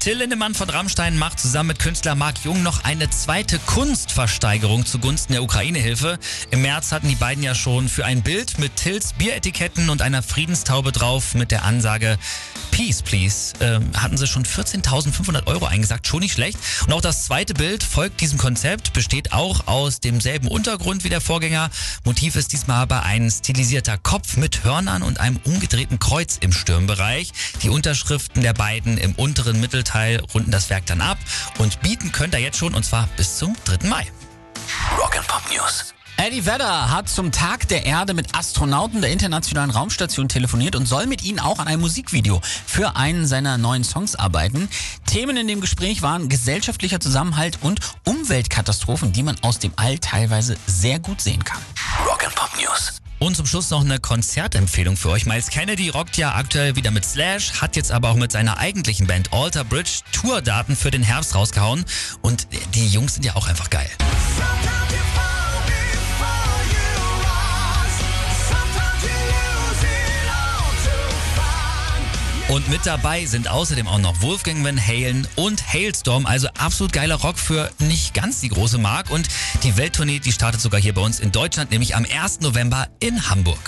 Till Lindemann von Rammstein macht zusammen mit Künstler Marc Jung noch eine zweite Kunstversteigerung zugunsten der Ukraine-Hilfe. Im März hatten die beiden ja schon für ein Bild mit Tills Bieretiketten und einer Friedenstaube drauf mit der Ansage Peace, please, ähm, hatten sie schon 14.500 Euro eingesagt, schon nicht schlecht. Und auch das zweite Bild folgt diesem Konzept, besteht auch aus demselben Untergrund wie der Vorgänger. Motiv ist diesmal aber ein stilisierter Kopf mit Hörnern und einem umgedrehten Kreuz im Stirnbereich. Die Unterschriften der beiden im unteren Mittelteil runden das Werk dann ab und bieten könnt ihr jetzt schon und zwar bis zum 3. Mai. Rock and Pop News. Eddie Vedder hat zum Tag der Erde mit Astronauten der Internationalen Raumstation telefoniert und soll mit ihnen auch an einem Musikvideo für einen seiner neuen Songs arbeiten. Themen in dem Gespräch waren gesellschaftlicher Zusammenhalt und Umweltkatastrophen, die man aus dem All teilweise sehr gut sehen kann. Rock and Pop News. Und zum Schluss noch eine Konzertempfehlung für euch. Miles Kennedy rockt ja aktuell wieder mit Slash, hat jetzt aber auch mit seiner eigentlichen Band Alter Bridge Tourdaten für den Herbst rausgehauen. Und die Jungs sind ja auch einfach geil. Und mit dabei sind außerdem auch noch Wolfgang Van Halen und Hailstorm, also absolut geiler Rock für nicht ganz die große Mark. Und die Welttournee, die startet sogar hier bei uns in Deutschland, nämlich am 1. November in Hamburg.